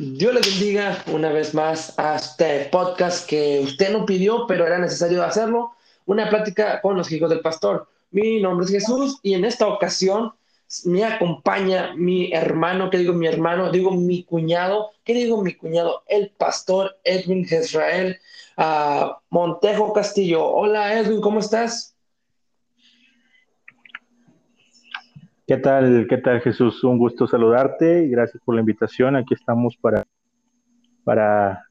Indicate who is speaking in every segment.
Speaker 1: Dios les bendiga una vez más a este podcast que usted no pidió, pero era necesario hacerlo. Una plática con los hijos del pastor. Mi nombre es Jesús y en esta ocasión me acompaña mi hermano, ¿qué digo mi hermano? Digo mi cuñado, ¿qué digo mi cuñado? El pastor Edwin Israel Montejo Castillo. Hola Edwin, ¿cómo estás?
Speaker 2: ¿Qué tal, qué tal Jesús? Un gusto saludarte y gracias por la invitación. Aquí estamos para, para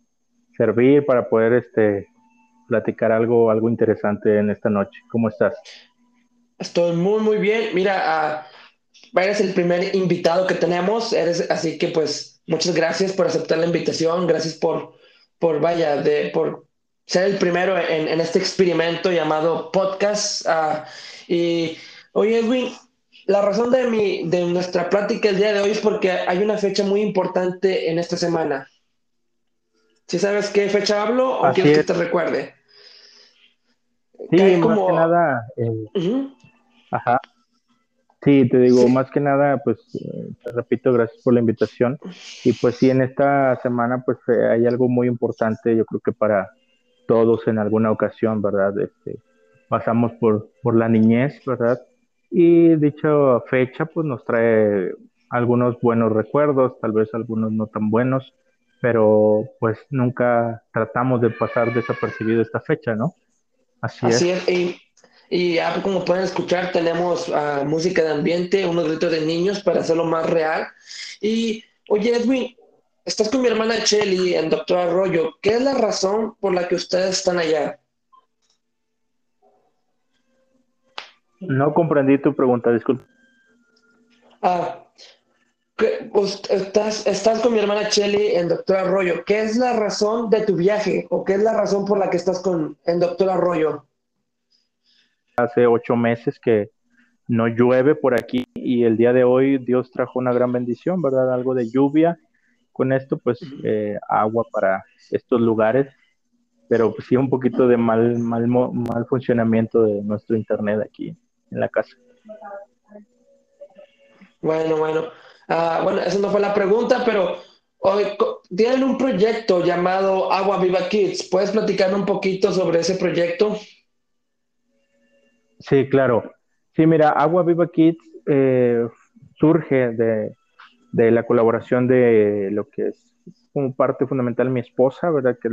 Speaker 2: servir, para poder este, platicar algo, algo interesante en esta noche. ¿Cómo estás?
Speaker 1: Estoy muy, muy bien. Mira, uh, eres el primer invitado que tenemos, eres, así que pues muchas gracias por aceptar la invitación, gracias por, por vaya, de, por ser el primero en, en este experimento llamado podcast. Uh, y oye, Edwin, la razón de, mi, de nuestra plática el día de hoy es porque hay una fecha muy importante en esta semana. ¿Sí sabes qué fecha hablo o quieres que te recuerde?
Speaker 2: Sí, más que nada. Eh, ajá. Sí, te digo, más que nada, pues eh, te repito, gracias por la invitación. Y pues sí, en esta semana, pues eh, hay algo muy importante, yo creo que para todos en alguna ocasión, ¿verdad? Este, pasamos por, por la niñez, ¿verdad? Y dicha fecha pues nos trae algunos buenos recuerdos, tal vez algunos no tan buenos, pero pues nunca tratamos de pasar desapercibido esta fecha, ¿no?
Speaker 1: Así, es. Y, y como pueden escuchar, tenemos uh, música de ambiente, unos gritos de niños para hacerlo más real. Y oye, Edwin, estás con mi hermana Shelly en Doctor Arroyo. ¿Qué es la razón por la que ustedes están allá?
Speaker 2: No comprendí tu pregunta, disculpa.
Speaker 1: Ah, pues, estás, estás con mi hermana Chelly en Doctor Arroyo. ¿Qué es la razón de tu viaje o qué es la razón por la que estás con, en Doctor Arroyo?
Speaker 2: Hace ocho meses que no llueve por aquí y el día de hoy Dios trajo una gran bendición, ¿verdad? Algo de lluvia. Con esto, pues, eh, agua para estos lugares pero sí un poquito de mal, mal, mal funcionamiento de nuestro internet aquí en la casa.
Speaker 1: Bueno, bueno. Uh, bueno, esa no fue la pregunta, pero hoy tienen un proyecto llamado Agua Viva Kids. ¿Puedes platicar un poquito sobre ese proyecto?
Speaker 2: Sí, claro. Sí, mira, Agua Viva Kids eh, surge de, de, la colaboración de lo que es como parte fundamental mi esposa, ¿verdad? Que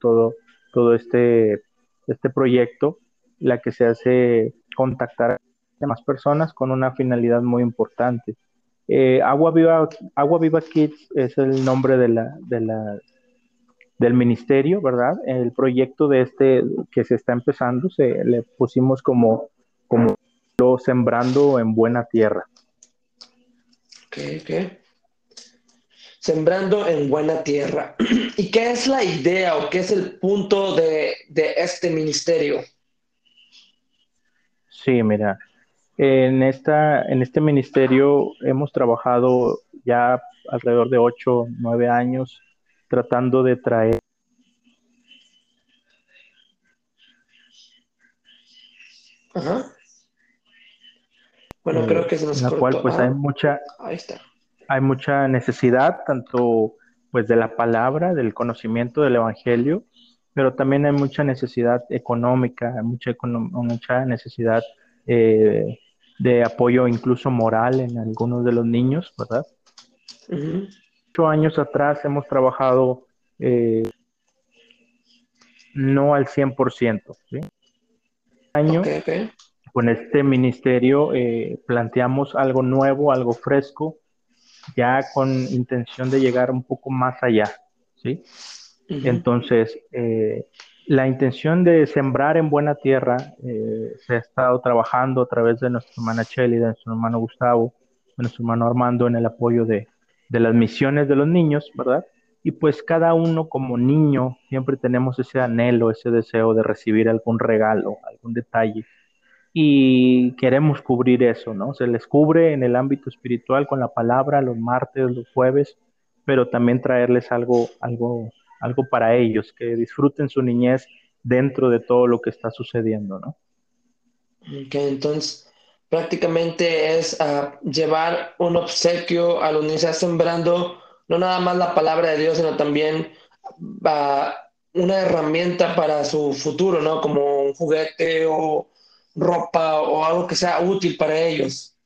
Speaker 2: todo, todo este, este proyecto la que se hace contactar a más personas con una finalidad muy importante. Eh, Agua, Viva, Agua Viva Kids es el nombre de la, de la, del ministerio, ¿verdad? El proyecto de este que se está empezando, se le pusimos como, como sembrando en buena tierra.
Speaker 1: Ok, Sembrando en buena tierra. ¿Y qué es la idea o qué es el punto de, de este ministerio?
Speaker 2: Sí, mira, en, esta, en este ministerio hemos trabajado ya alrededor de ocho, nueve años tratando de traer
Speaker 1: Ajá. Bueno, creo que se nos
Speaker 2: en la cual pues hay mucha
Speaker 1: Ahí está.
Speaker 2: hay mucha necesidad tanto pues de la palabra, del conocimiento del evangelio pero también hay mucha necesidad económica, mucha, mucha necesidad eh, de apoyo incluso moral en algunos de los niños, ¿verdad? Ocho años atrás hemos trabajado eh, no al 100%, ¿sí? Año, con este ministerio eh, planteamos algo nuevo, algo fresco, ya con intención de llegar un poco más allá, ¿sí? Entonces, eh, la intención de sembrar en buena tierra eh, se ha estado trabajando a través de nuestra hermana Chelly, de nuestro hermano Gustavo, de nuestro hermano Armando en el apoyo de, de las misiones de los niños, ¿verdad? Y pues cada uno como niño siempre tenemos ese anhelo, ese deseo de recibir algún regalo, algún detalle. Y queremos cubrir eso, ¿no? Se les cubre en el ámbito espiritual con la palabra los martes, los jueves, pero también traerles algo, algo algo para ellos, que disfruten su niñez dentro de todo lo que está sucediendo, ¿no?
Speaker 1: Ok, entonces prácticamente es ah, llevar un obsequio a los niños, sembrando no nada más la palabra de Dios, sino también una herramienta para su futuro, ¿no? Como un juguete o ropa o algo que sea útil para ellos.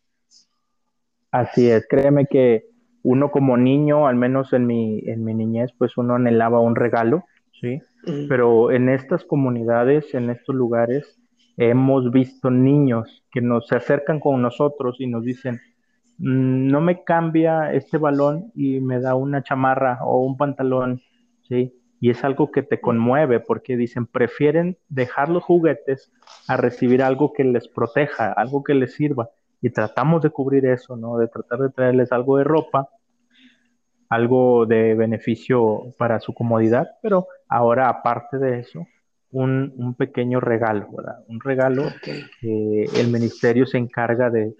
Speaker 2: Así es, créeme que uno como niño, al menos en mi, en mi niñez, pues uno anhelaba un regalo, ¿sí? Pero en estas comunidades, en estos lugares, hemos visto niños que nos se acercan con nosotros y nos dicen, mm, no me cambia este balón y me da una chamarra o un pantalón, ¿sí? Y es algo que te conmueve porque dicen, prefieren dejar los juguetes a recibir algo que les proteja, algo que les sirva. Y tratamos de cubrir eso, ¿no? De tratar de traerles algo de ropa, algo de beneficio para su comodidad, pero ahora aparte de eso, un, pequeño regalo, ¿verdad? Un regalo que el ministerio se encarga de,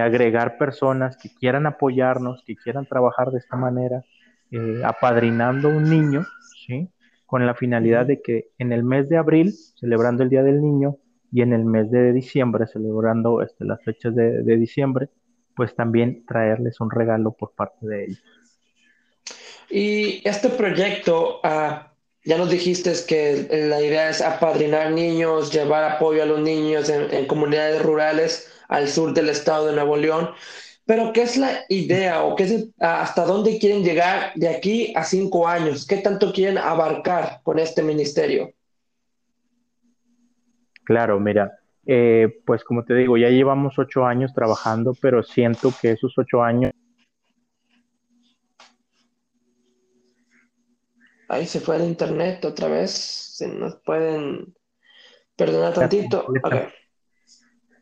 Speaker 2: agregar personas que quieran apoyarnos, que quieran trabajar de esta manera, eh, apadrinando un niño, ¿sí? Con la finalidad de que en el mes de abril, celebrando el Día del Niño, y en el mes de diciembre, celebrando este, las fechas de, diciembre, pues también traerles un regalo por parte de ellos.
Speaker 1: Y este proyecto, uh, ya nos dijiste que la idea es apadrinar niños, llevar apoyo a los niños en, comunidades rurales al sur del estado de Nuevo León. Pero, ¿qué es la idea o qué es hasta dónde quieren llegar de aquí a cinco años? ¿Qué tanto quieren abarcar con este ministerio?
Speaker 2: Claro, mira, eh, pues como te digo, ya llevamos ocho años trabajando, pero siento que esos ocho años
Speaker 1: Ahí se fue el internet otra vez. Se nos pueden perdonar tantito.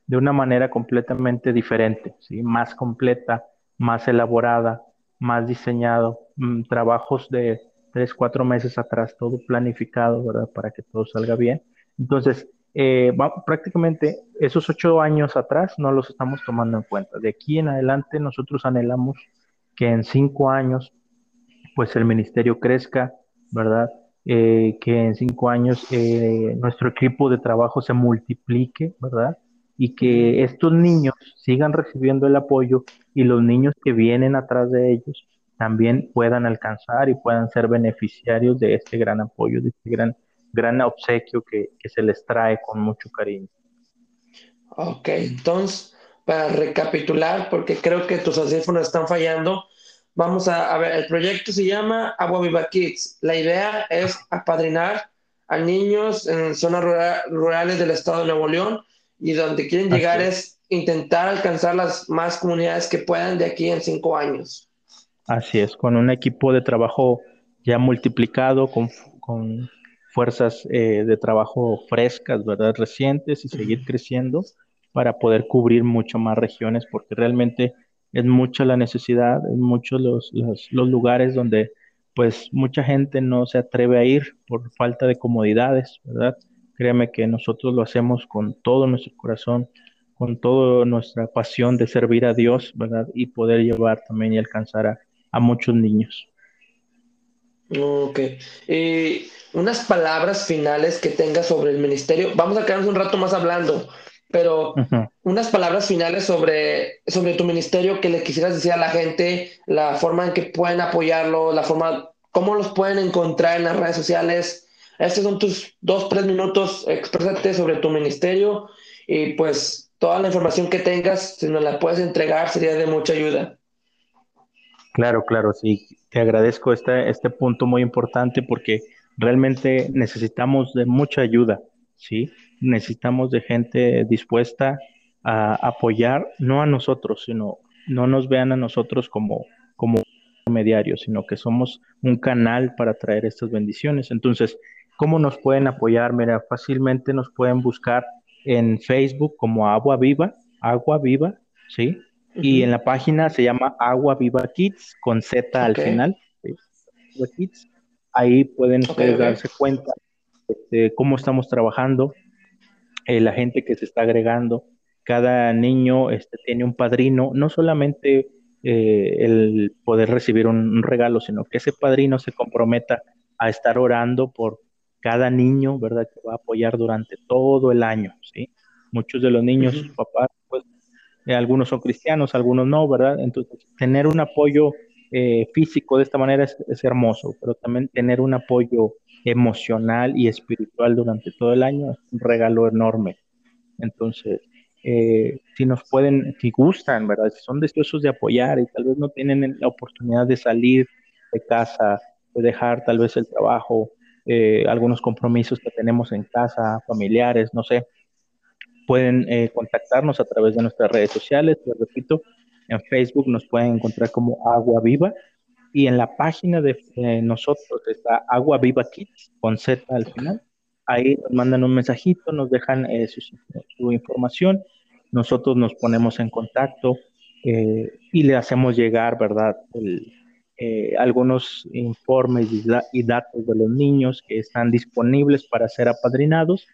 Speaker 2: De una manera completamente diferente, ¿sí? más completa, más elaborada, más diseñado. Mm, trabajos de tres, cuatro meses atrás, todo planificado, ¿verdad? Para que todo salga bien. Entonces, eh, prácticamente esos ocho años atrás no los estamos tomando en cuenta. De aquí en adelante nosotros anhelamos que en cinco años pues el ministerio crezca, ¿verdad? Eh, que en cinco años eh, nuestro equipo de trabajo se multiplique, ¿verdad? Y que estos niños sigan recibiendo el apoyo y los niños que vienen atrás de ellos también puedan alcanzar y puedan ser beneficiarios de este gran apoyo, de este gran, gran obsequio que, que se les trae con mucho cariño.
Speaker 1: Ok, entonces, para recapitular, porque creo que tus audífonos están fallando, Vamos a, ver, el proyecto se llama Agua Viva Kids. La idea es apadrinar a niños en zonas rurales del estado de Nuevo León y donde quieren llegar es intentar alcanzar las más comunidades que puedan de aquí en cinco años.
Speaker 2: Así es, con un equipo de trabajo ya multiplicado, con, con fuerzas eh, de trabajo frescas, ¿verdad? Recientes y seguir creciendo para poder cubrir mucho más regiones, porque realmente es mucha la necesidad, es muchos los, los, lugares donde pues mucha gente no se atreve a ir por falta de comodidades, ¿verdad? Créeme que nosotros lo hacemos con todo nuestro corazón, con toda nuestra pasión de servir a Dios, ¿verdad? Y poder llevar también y alcanzar a, a muchos niños.
Speaker 1: Ok. Y unas palabras finales que tengas sobre el ministerio. Vamos a quedarnos un rato más hablando, pero unas palabras finales sobre, sobre tu ministerio que le quisieras decir a la gente, la forma en que pueden apoyarlo, la forma, cómo los pueden encontrar en las redes sociales. Estos son tus dos, tres minutos, expresate sobre tu ministerio y pues toda la información que tengas, si nos la puedes entregar, sería de mucha ayuda.
Speaker 2: Claro, claro, sí. Te agradezco este, este punto muy importante porque realmente necesitamos de mucha ayuda, ¿sí? necesitamos de gente dispuesta a apoyar, no a nosotros, sino no nos vean a nosotros como, como mediarios, sino que somos un canal para traer estas bendiciones. Entonces, ¿cómo nos pueden apoyar? Mira, fácilmente nos pueden buscar en Facebook como Agua Viva, Agua Viva, ¿sí? Y en la página se llama Agua Viva Kids, con Z al final. Kids. Ahí pueden ustedes darse cuenta de cómo estamos trabajando, eh, la gente que se está agregando. Cada niño este, tiene un padrino, no solamente eh, el poder recibir un, regalo, sino que ese padrino se comprometa a estar orando por cada niño, ¿verdad? Que va a apoyar durante todo el año, ¿sí? Muchos de los niños, sus papás, eh, algunos son cristianos, algunos no, ¿verdad? Entonces, tener un apoyo eh, físico de esta manera es, es, hermoso, pero también tener un apoyo emocional y espiritual durante todo el año es un regalo enorme. Entonces, eh, si nos pueden, si gustan, ¿verdad? Si son deseosos de apoyar y tal vez no tienen la oportunidad de salir de casa, de dejar tal vez el trabajo, eh, algunos compromisos que tenemos en casa, familiares, no sé, pueden eh, contactarnos a través de nuestras redes sociales, les repito, en Facebook nos pueden encontrar como Agua Viva y en la página de nosotros está Agua Viva Kids con Z al final. Ahí nos mandan un mensajito, nos dejan su, su información nosotros nos ponemos en contacto eh, y le hacemos llegar, ¿verdad? Eh, algunos informes y, datos de los niños que están disponibles para ser apadrinados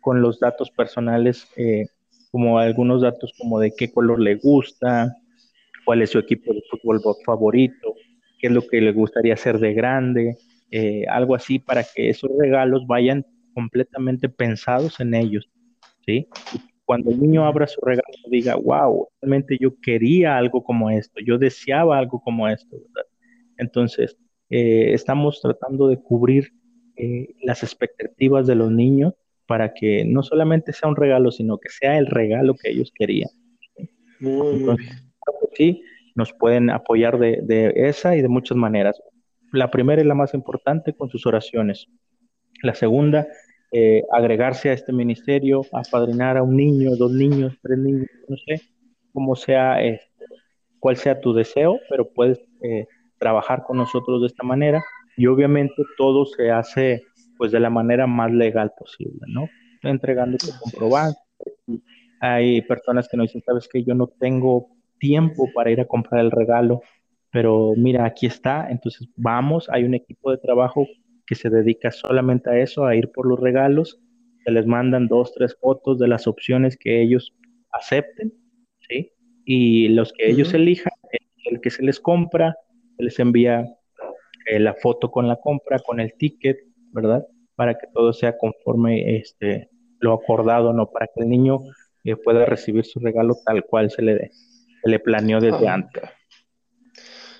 Speaker 2: con los datos personales, eh, como algunos datos como de qué color le gusta, cuál es su equipo de fútbol favorito, qué es lo que le gustaría hacer de grande, algo así para que esos regalos vayan completamente pensados en ellos, ¿sí? cuando el niño abra su regalo, diga, wow, realmente yo quería algo como esto, yo deseaba algo como esto. Entonces, eh, estamos tratando de cubrir eh, las expectativas de los niños para que no solamente sea un regalo, sino que sea el regalo que ellos querían. Entonces, sí, nos pueden apoyar de, de esa y de muchas maneras. La primera y la más importante con sus oraciones. La segunda eh, agregarse a este ministerio, apadrinar a un niño, dos niños, tres niños, no sé, cómo sea, este, cuál sea tu deseo, pero puedes eh, trabajar con nosotros de esta manera y obviamente todo se hace pues de la manera más legal posible, ¿no? Entregando tu comprobante. Hay personas que nos dicen, sabes que yo no tengo tiempo para ir a comprar el regalo, pero mira, aquí está, entonces vamos, hay un equipo de trabajo que se dedica solamente a eso, a ir por los regalos. Se les mandan dos, tres fotos de las opciones que ellos acepten, ¿sí? Y los que ellos elijan, el que se les compra, se les envía eh, la foto con la compra, con el ticket, ¿verdad? Para que todo sea conforme este, lo acordado, ¿no? Para que el niño eh, pueda recibir su regalo tal cual se le, se le planeó desde antes.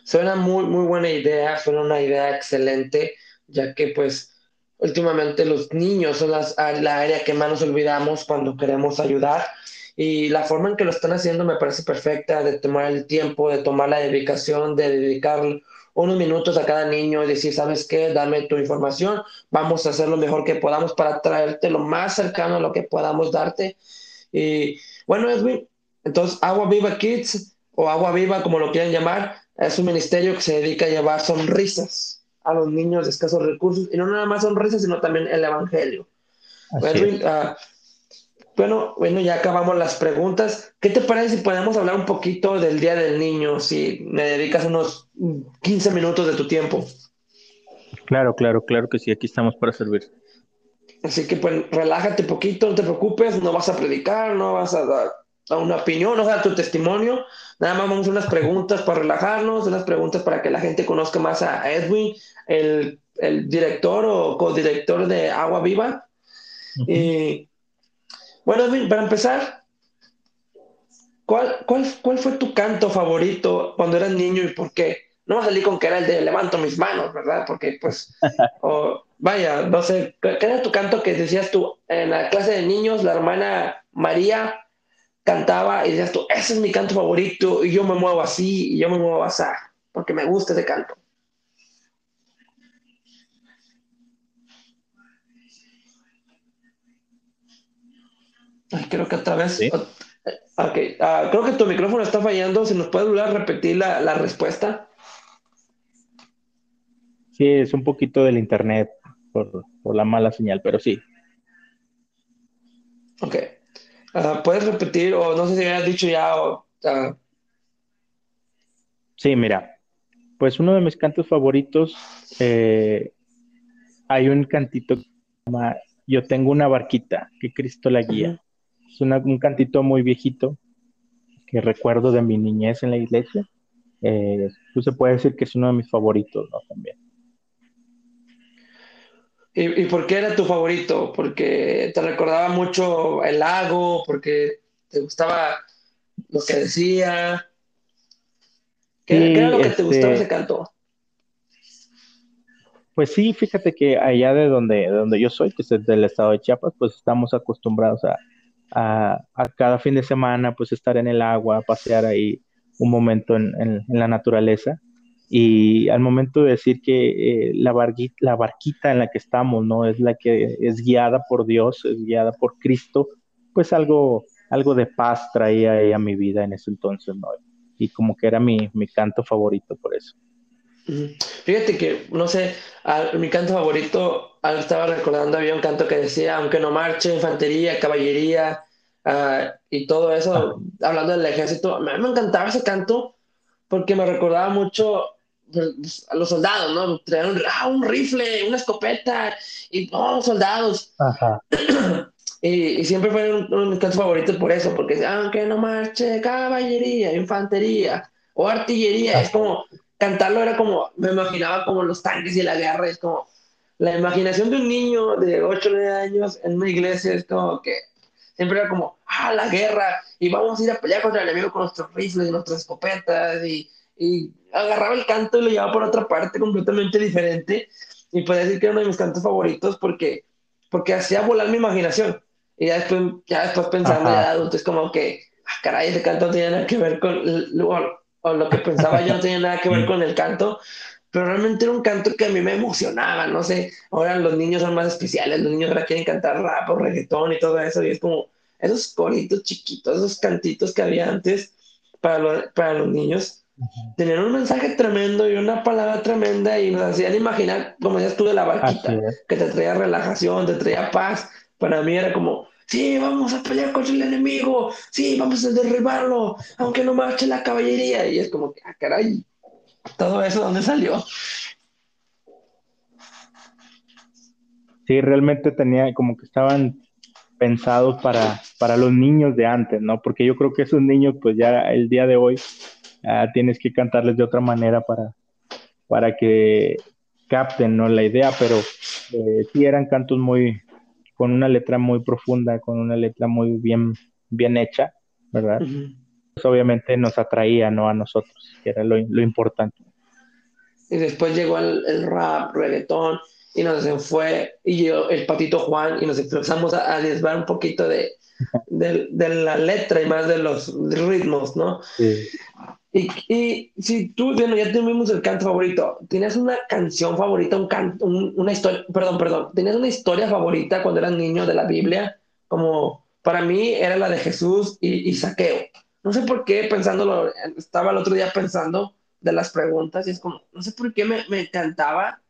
Speaker 1: Suena muy, muy buena idea, suena una idea excelente ya que pues últimamente los niños son las, la área que más nos olvidamos cuando queremos ayudar y la forma en que lo están haciendo me parece perfecta, de tomar el tiempo, de tomar la dedicación, de dedicar unos minutos a cada niño y decir, ¿sabes qué? Dame tu información, vamos a hacer lo mejor que podamos para traerte lo más cercano a lo que podamos darte. Y bueno, Edwin, entonces Agua Viva Kids o Agua Viva, como lo quieran llamar, es un ministerio que se dedica a llevar sonrisas a los niños de escasos recursos, y no nada más sonrisas, sino también el Evangelio. Ah, bueno, bueno, ya acabamos las preguntas. ¿Qué te parece si podemos hablar un poquito del Día del Niño? Si me dedicas unos 15 minutos de tu tiempo.
Speaker 2: Claro, claro, claro que sí, aquí estamos para servir.
Speaker 1: Así que pues relájate un poquito, no te preocupes, no vas a predicar, no vas a dar a una opinión, o sea, tu testimonio. Nada más vamos a unas preguntas para relajarnos, unas preguntas para que la gente conozca más a Edwin, el, el director o codirector de Agua Viva. Y bueno, Edwin, para empezar, ¿cuál, cuál, cuál fue tu canto favorito cuando eras niño y por qué? No salí con que era el de levanto mis manos, ¿verdad? Porque pues, vaya, no sé, ¿qué era tu canto que decías tú en la clase de niños, la hermana María cantaba y decías tú, ese es mi canto favorito y yo me muevo así y yo me muevo así, porque me gusta ese canto. Creo que otra vez. Ok, ah, creo que tu micrófono está fallando. Si nos puedes volver a repetir la, la, respuesta.
Speaker 2: Sí, es un poquito del internet por, por la mala señal, pero sí.
Speaker 1: Ok. Ah, ¿Puedes repetir o no sé si habías dicho ya o...
Speaker 2: Sí, mira, pues uno de mis cantos favoritos, eh, hay un cantito que se llama Yo tengo una barquita, que Cristo la guía. Es un cantito muy viejito que recuerdo de mi niñez en la iglesia. Eh, pues se puede decir que es uno de mis favoritos, ¿no? También.
Speaker 1: ¿Y, por qué era tu favorito? ¿Porque te recordaba mucho el lago? ¿Porque te gustaba lo que decía? ¿Qué, era lo que te gustaba este ese canto?
Speaker 2: Pues sí, fíjate que allá de donde, donde yo soy, que es del estado de Chiapas, pues estamos acostumbrados a, a, cada fin de semana, pues estar en el agua, pasear ahí un momento en, en, la naturaleza. Y al momento de decir que eh, la, barquita, la barquita en la que estamos, ¿no? Es la que es guiada por Dios, es guiada por Cristo, pues algo, algo de paz traía ahí a mi vida en ese entonces, ¿no? Y como que era mi, mi canto favorito por eso.
Speaker 1: Fíjate que, no sé, mi canto favorito, estaba recordando, había un canto que decía, aunque no marche, infantería, caballería ah, y todo eso, hablando del ejército, a mí me encantaba ese canto porque me recordaba mucho pues, a los soldados, ¿no? Traían un, ah, un rifle, una escopeta y todos soldados. y, siempre fue uno de mis cantos favoritos por eso, porque aunque no marche, caballería, infantería o artillería, es como cantarlo era como, me imaginaba como los tanques y la guerra, es como la imaginación de un niño de 8 o 9 años en una iglesia, es como que siempre era como, ah, la guerra, y vamos a ir a pelear contra el enemigo con nuestros rifles y nuestras escopetas, y, y agarraba el canto y lo llevaba por otra parte completamente diferente, y podía decir que era uno de mis cantos favoritos porque, porque hacía volar mi imaginación, y ya después, ya después pensando ya adulto, es como que, ah, caray, ese canto no tiene nada que ver con, o lo que pensaba yo no tenía nada que ver con el canto, pero realmente era un canto que a mí me emocionaba, no sé, ahora los niños son más especiales, los niños ahora quieren cantar rap o reggaetón y todo eso, y es como esos coritos chiquitos, esos cantitos que había antes para, para los niños, tenían un mensaje tremendo y una palabra tremenda y nos hacían imaginar, como decías tú, de la barquita, que te traía relajación, te traía paz, para mí era como, sí, vamos a pelear contra el enemigo, sí, vamos a derribarlo, aunque no marche la caballería. Y es como que, ah, caray, todo eso, ¿dónde salió?
Speaker 2: Sí, realmente tenía como que estaban pensados para, para los niños de antes, ¿no? Porque yo creo que esos niños, pues ya el día de hoy, tienes que cantarles de otra manera para, para que capten, ¿no? La idea, pero eh, sí eran cantos muy, con una letra muy profunda, con una letra muy bien, bien hecha, ¿verdad? Pues obviamente nos atraía, ¿no? A nosotros, que era lo, lo importante.
Speaker 1: Y después llegó el, rap, reggaetón, y nos fue, y yo, el patito Juan, y nos empezamos a, a desvar un poquito de, de, de, la letra y más de los ritmos, ¿no? Sí. Y, y, si tú, bueno, ya tuvimos el canto favorito, ¿tienes una canción favorita, un canto, una historia, perdón, perdón, ¿tienes una historia favorita cuando eras niño de la Biblia? Como para mí era la de Jesús y, y Saqueo. No sé por qué, pensándolo, estaba el otro día pensando de las preguntas y es como, no sé por qué me, me encantaba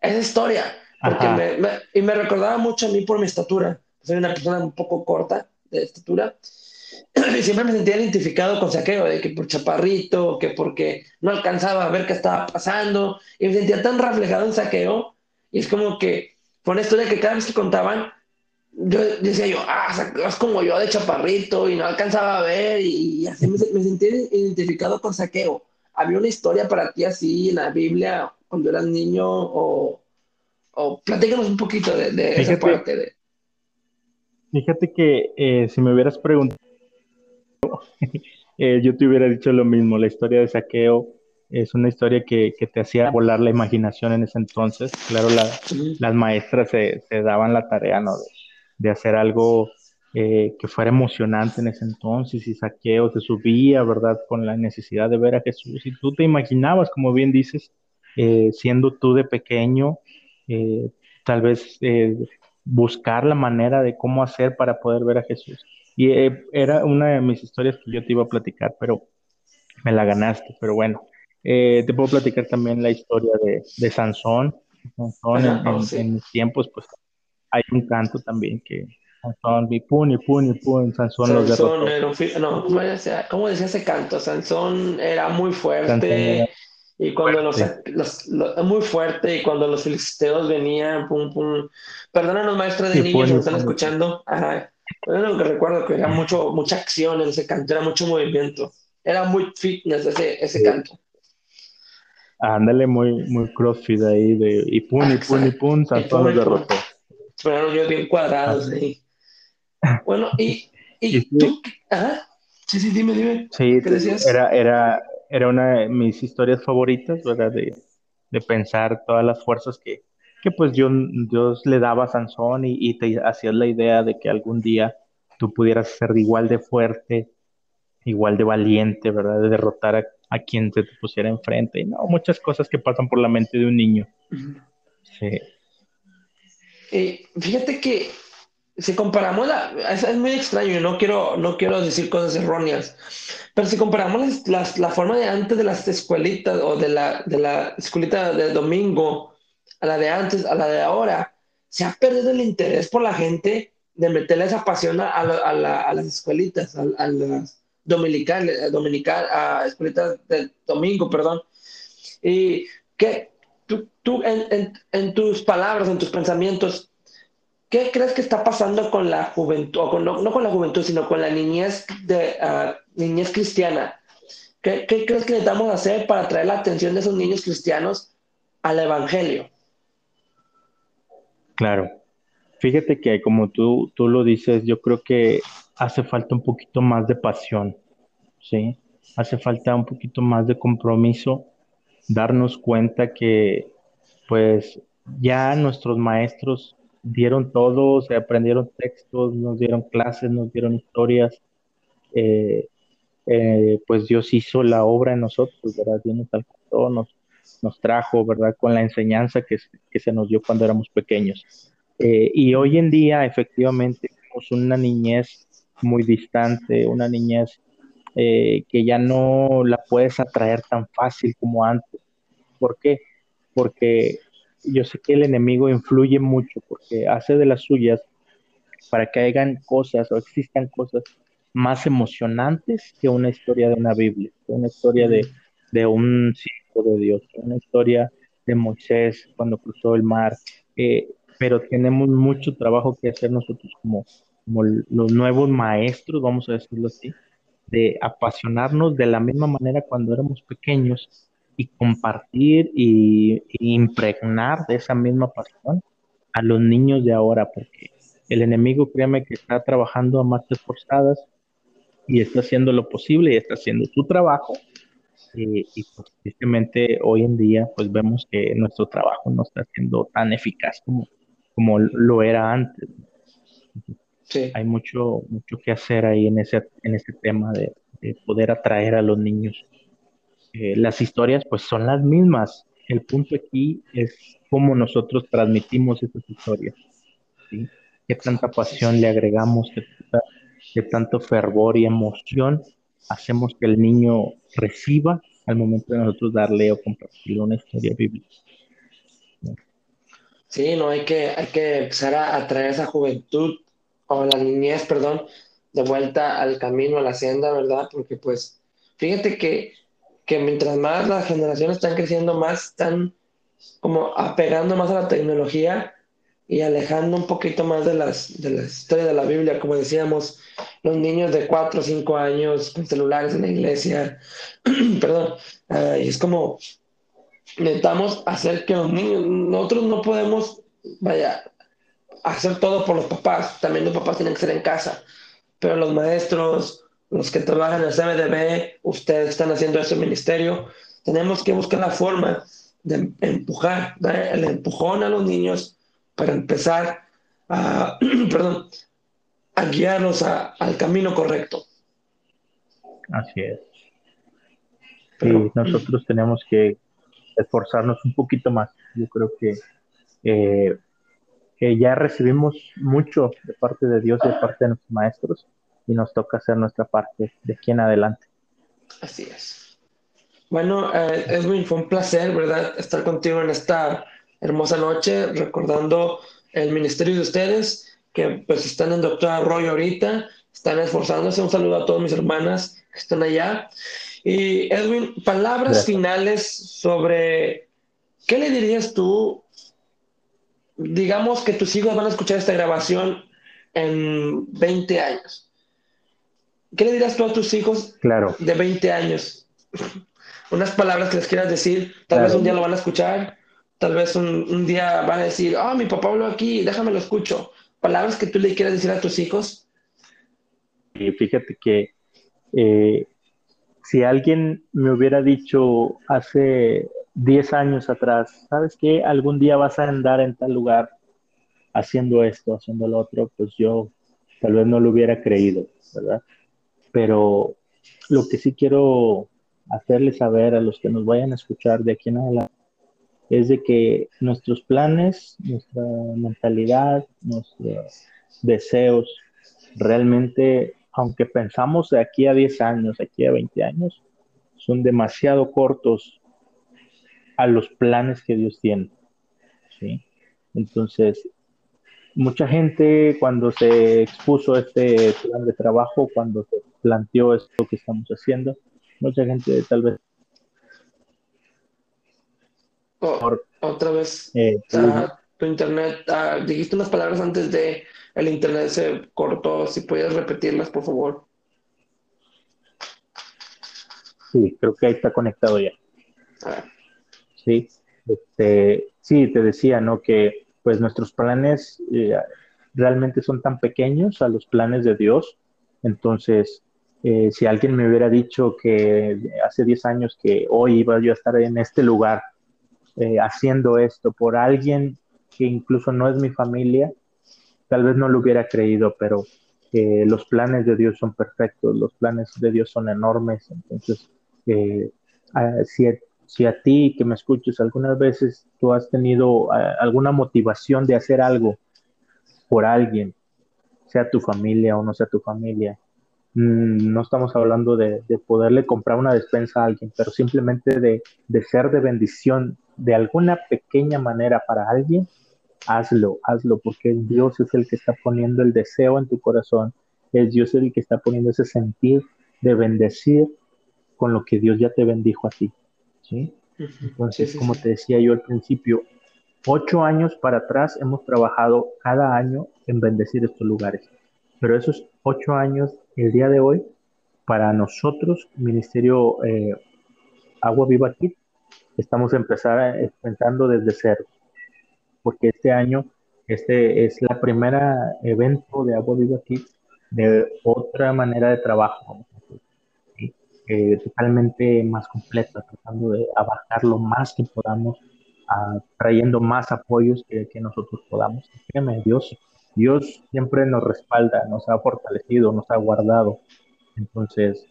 Speaker 1: esa historia, porque me, y me recordaba mucho a mí por mi estatura. Soy una persona un poco corta de estatura siempre me sentía identificado con saqueo, de que por chaparrito, que porque no alcanzaba a ver qué estaba pasando, y me sentía tan reflejado en saqueo, y es como que fue una historia que cada vez que contaban, yo decía yo, ah, es como yo de chaparrito, y no alcanzaba a ver, y, así me, sentía identificado con saqueo. ¿Había una historia para ti así en la Biblia cuando eras niño? O, o platícanos un poquito de, esa parte de...
Speaker 2: Fíjate que eh, si me hubieras preguntado Eh, yo te hubiera dicho lo mismo, la historia de saqueo es una historia que, te hacía volar la imaginación en ese entonces. Claro, las maestras se, daban la tarea de, hacer algo eh, que fuera emocionante en ese entonces y saqueo se subía, ¿verdad? Con la necesidad de ver a Jesús. Y tú te imaginabas, como bien dices, eh, siendo tú de pequeño, tal vez buscar la manera de cómo hacer para poder ver a Jesús. Y eh, era una de mis historias que yo te iba a platicar, pero me la ganaste. Pero bueno, eh, te puedo platicar también la historia de, de Sansón. Sansón en, mis tiempos, pues hay un canto también que Sansón, y pun, y pun, y pun, Sansón, los derrotó.
Speaker 1: Era no, ¿cómo decía ese canto? Sansón era muy fuerte. y cuando los, los, muy fuerte y cuando los filisteos venían, pum, pum. Perdónanos, maestro de niños, si me están escuchando. Ajá lo que recuerdo que era mucho, mucha acción en ese canto, era mucho movimiento. Era muy fitness ese, ese canto.
Speaker 2: Ándale, muy, muy crossfit ahí de y pum, y pum, y pum, saltó los derrotó.
Speaker 1: Fueron yo bien cuadrados ahí. Bueno, y, y, tú, ajá. Sí, sí, dime, dime.
Speaker 2: Sí, ¿Qué decías? Era, era, era una de mis historias favoritas, ¿verdad? De, de pensar todas las fuerzas que, que pues Dios, Dios le daba a Sansón y, y te hacías la idea de que algún día tú pudieras ser igual de fuerte, igual de valiente, ¿verdad? De derrotar a, a quien te pusiera enfrente. Y no, muchas cosas que pasan por la mente de un niño. Sí.
Speaker 1: Eh, fíjate que si comparamos la, es, muy extraño, no quiero, no quiero decir cosas erróneas, pero si comparamos las, la forma de antes de las escuelitas o de la, de la escuelita de domingo a la de antes, a la de ahora, se ha perdido el interés por la gente de meterle esa pasión a, a, las escuelitas, a, las dominicales, dominical, a escuelitas de domingo, perdón. Y que tú, tú en, tus palabras, en tus pensamientos, ¿Qué crees que está pasando con la juventud, o no, con la juventud, sino con la niñez, de, ah, niñez cristiana? ¿Qué, ¿Qué, crees que necesitamos hacer para traer la atención de esos niños cristianos al Evangelio?
Speaker 2: Claro. Fíjate que como tú, tú lo dices, yo creo que hace falta un poquito más de pasión, ¿sí? Hace falta un poquito más de compromiso, darnos cuenta que pues ya nuestros maestros dieron todo, se aprendieron textos, nos dieron clases, nos dieron historias. Eh, eh, pues Dios hizo la obra en nosotros, ¿verdad? Dios nos alcanzó, nos, nos trajo, ¿verdad? Con la enseñanza que, se nos dio cuando éramos pequeños. Eh, y hoy en día, efectivamente, tenemos una niñez muy distante, una niñez que ya no la puedes atraer tan fácil como antes. ¿Por qué? Porque yo sé que el enemigo influye mucho porque hace de las suyas para que hagan cosas o existan cosas más emocionantes que una historia de una Biblia, una historia de, de un de Dios, una historia de Moisés cuando cruzó el mar. Eh, pero tenemos mucho trabajo que hacer nosotros como, los nuevos maestros, vamos a decirlo así, de apasionarnos de la misma manera cuando éramos pequeños y compartir y, impregnar de esa misma pasión a los niños de ahora, porque el enemigo, créeme que está trabajando a marchas forzadas y está haciendo lo posible y está haciendo su trabajo. Y pues tristemente hoy en día pues vemos que nuestro trabajo no está siendo tan eficaz como, como lo era antes. Hay mucho, mucho que hacer ahí en ese, en ese tema de, de poder atraer a los niños eh, las historias pues son las mismas. El punto aquí es cómo nosotros transmitimos esas historias. ¿sí? Qué tanta pasión le agregamos, qué, tanto fervor y emoción hacemos que el niño reciba al momento de nosotros darle o compartirle una historia bíblica.
Speaker 1: Sí, no hay que, hay que empezar a atraer esa juventud o la niñez, perdón, de vuelta al camino, a la senda, ¿verdad? Porque pues, fíjate que que mientras más las generaciones están creciendo, más están como apegando más a la tecnología y alejando un poquito más de las de la historia de la Biblia, como decíamos, los niños de 4 o 5 años con celulares en la iglesia, perdón, y es como necesitamos hacer que los niños, nosotros no podemos, vaya, hacer todo por los papás, también los papás tienen que ser en casa, pero los maestros, los que trabajan en el CMDB, ustedes están haciendo ese ministerio, tenemos que buscar la forma de empujar, dar el empujón a los niños para empezar a, perdón, a guiarlos al camino correcto.
Speaker 2: Así es. y nosotros tenemos que esforzarnos un poquito más. Yo creo que, eh, que ya recibimos mucho de parte de Dios y de parte de nuestros maestros y nos toca hacer nuestra parte de aquí en adelante.
Speaker 1: Así es. Bueno, eh, Edwin, fue un placer, ¿verdad?, estar contigo en esta hermosa noche, recordando el ministerio de ustedes, que pues están en Doctor Arroyo ahorita, están esforzándose. Un saludo a todas mis hermanas que están allá. Y Edwin, palabras finales sobre qué le dirías tú, digamos que tus hijos van a escuchar esta grabación en 20 años. ¿Qué le dirás tú a tus hijos
Speaker 2: claro.
Speaker 1: de 20 años? Unas palabras que les quieras decir, tal vez un día lo van a escuchar, tal vez un, día van a decir, ah, mi papá habló aquí, déjame lo escucho. Palabras que tú le quieras decir a tus hijos.
Speaker 2: Y fíjate que eh, si alguien me hubiera dicho hace 10 años atrás, ¿sabes qué? Algún día vas a andar en tal lugar haciendo esto, haciendo lo otro, pues yo tal vez no lo hubiera creído, ¿verdad? Pero lo que sí quiero hacerles saber a los que nos vayan a escuchar de aquí en adelante es de que nuestros planes, nuestra mentalidad, nuestros deseos, realmente, aunque pensamos de aquí a 10 años, aquí a 20 años, son demasiado cortos a los planes que Dios tiene. ¿sí? Entonces, mucha gente cuando se expuso este plan de trabajo, cuando se planteó esto que estamos haciendo, mucha gente tal vez...
Speaker 1: Oh, otra vez, eh, tu internet, ah, dijiste unas palabras antes de el internet se cortó, si puedes repetirlas, por favor.
Speaker 2: Sí, creo que ahí está conectado ya. Sí, este, sí, te decía, ¿no? Que pues nuestros planes eh, realmente son tan pequeños a los planes de Dios. Entonces, eh, si alguien me hubiera dicho que hace 10 años que hoy iba yo a estar en este lugar eh, haciendo esto por alguien que incluso no es mi familia, tal vez no lo hubiera creído, pero los planes de Dios son perfectos, los planes de Dios son enormes. Entonces, si si a ti que me escuches algunas veces tú has tenido eh, alguna motivación de hacer algo por alguien, sea tu familia o no sea tu familia, mm, no estamos hablando de, poderle comprar una despensa a alguien, pero simplemente de, de ser de bendición de alguna pequeña manera para alguien, hazlo, hazlo, porque Dios es el que está poniendo el deseo en tu corazón, es Dios el que está poniendo ese sentir de bendecir con lo que Dios ya te bendijo a ti. Entonces, como te decía yo al principio, ocho años para atrás hemos trabajado cada año en bendecir estos lugares, pero esos ocho años, el día de hoy, para nosotros, Ministerio eh, Agua Viva aquí, estamos empezar, empezando desde cero, porque este año, este es la primera evento de Agua Viva aquí de otra manera de trabajo, eh, totalmente más completa, tratando de abarcar lo más que podamos, trayendo más apoyos que, nosotros podamos. Dios, Dios siempre nos respalda, nos ha fortalecido, nos ha guardado. Entonces,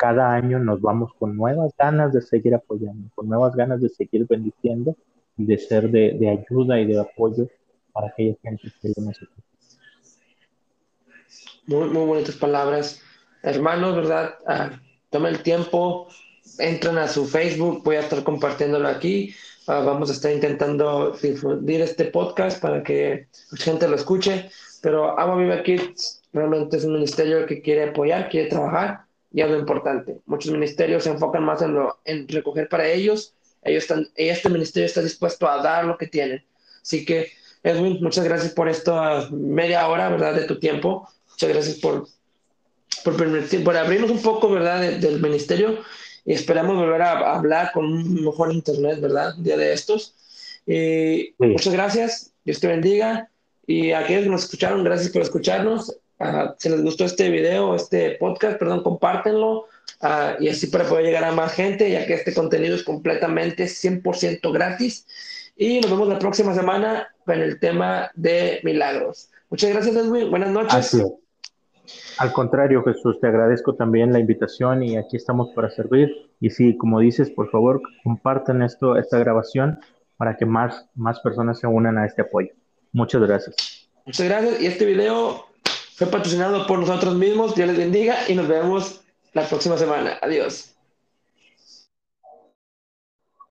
Speaker 2: cada año nos vamos con nuevas ganas de seguir apoyando, con nuevas ganas de seguir bendiciendo y de ser de, de ayuda y de apoyo para aquella gente que lo necesita.
Speaker 1: Muy, muy bonitas palabras. Hermanos, ¿verdad? Ah, toma el tiempo, entran a su Facebook, voy a estar compartiéndolo aquí. Ah, vamos a estar intentando difundir este podcast para que la gente lo escuche. Pero Amo Viva Kids realmente es un ministerio que quiere apoyar, quiere trabajar y es lo importante. Muchos ministerios se enfocan más en, lo, en recoger para ellos. Ellos están, este ministerio está dispuesto a dar lo que tienen. Así que, Edwin, muchas gracias por esta media hora, ¿verdad?, de tu tiempo. Muchas gracias por por, por abrirnos un poco, ¿verdad?, del ministerio y esperamos volver a, hablar con un mejor internet, ¿verdad?, un día de estos. Muchas gracias, Dios te bendiga. Y a aquellos que nos escucharon, gracias por escucharnos. Uh, si les gustó este video, este podcast, perdón, compártenlo uh, y así para poder llegar a más gente, ya que este contenido es completamente 100% gratis. Y nos vemos la próxima semana con el tema de milagros. Muchas gracias, Edwin. Buenas noches.
Speaker 2: Al contrario, Jesús, te agradezco también la invitación y aquí estamos para servir. Y sí, como dices, por favor, compartan esto, esta grabación para que más, más personas se unan a este apoyo. Muchas gracias.
Speaker 1: Muchas gracias. Y este video fue patrocinado por nosotros mismos. Dios les bendiga y nos vemos la próxima semana. Adiós.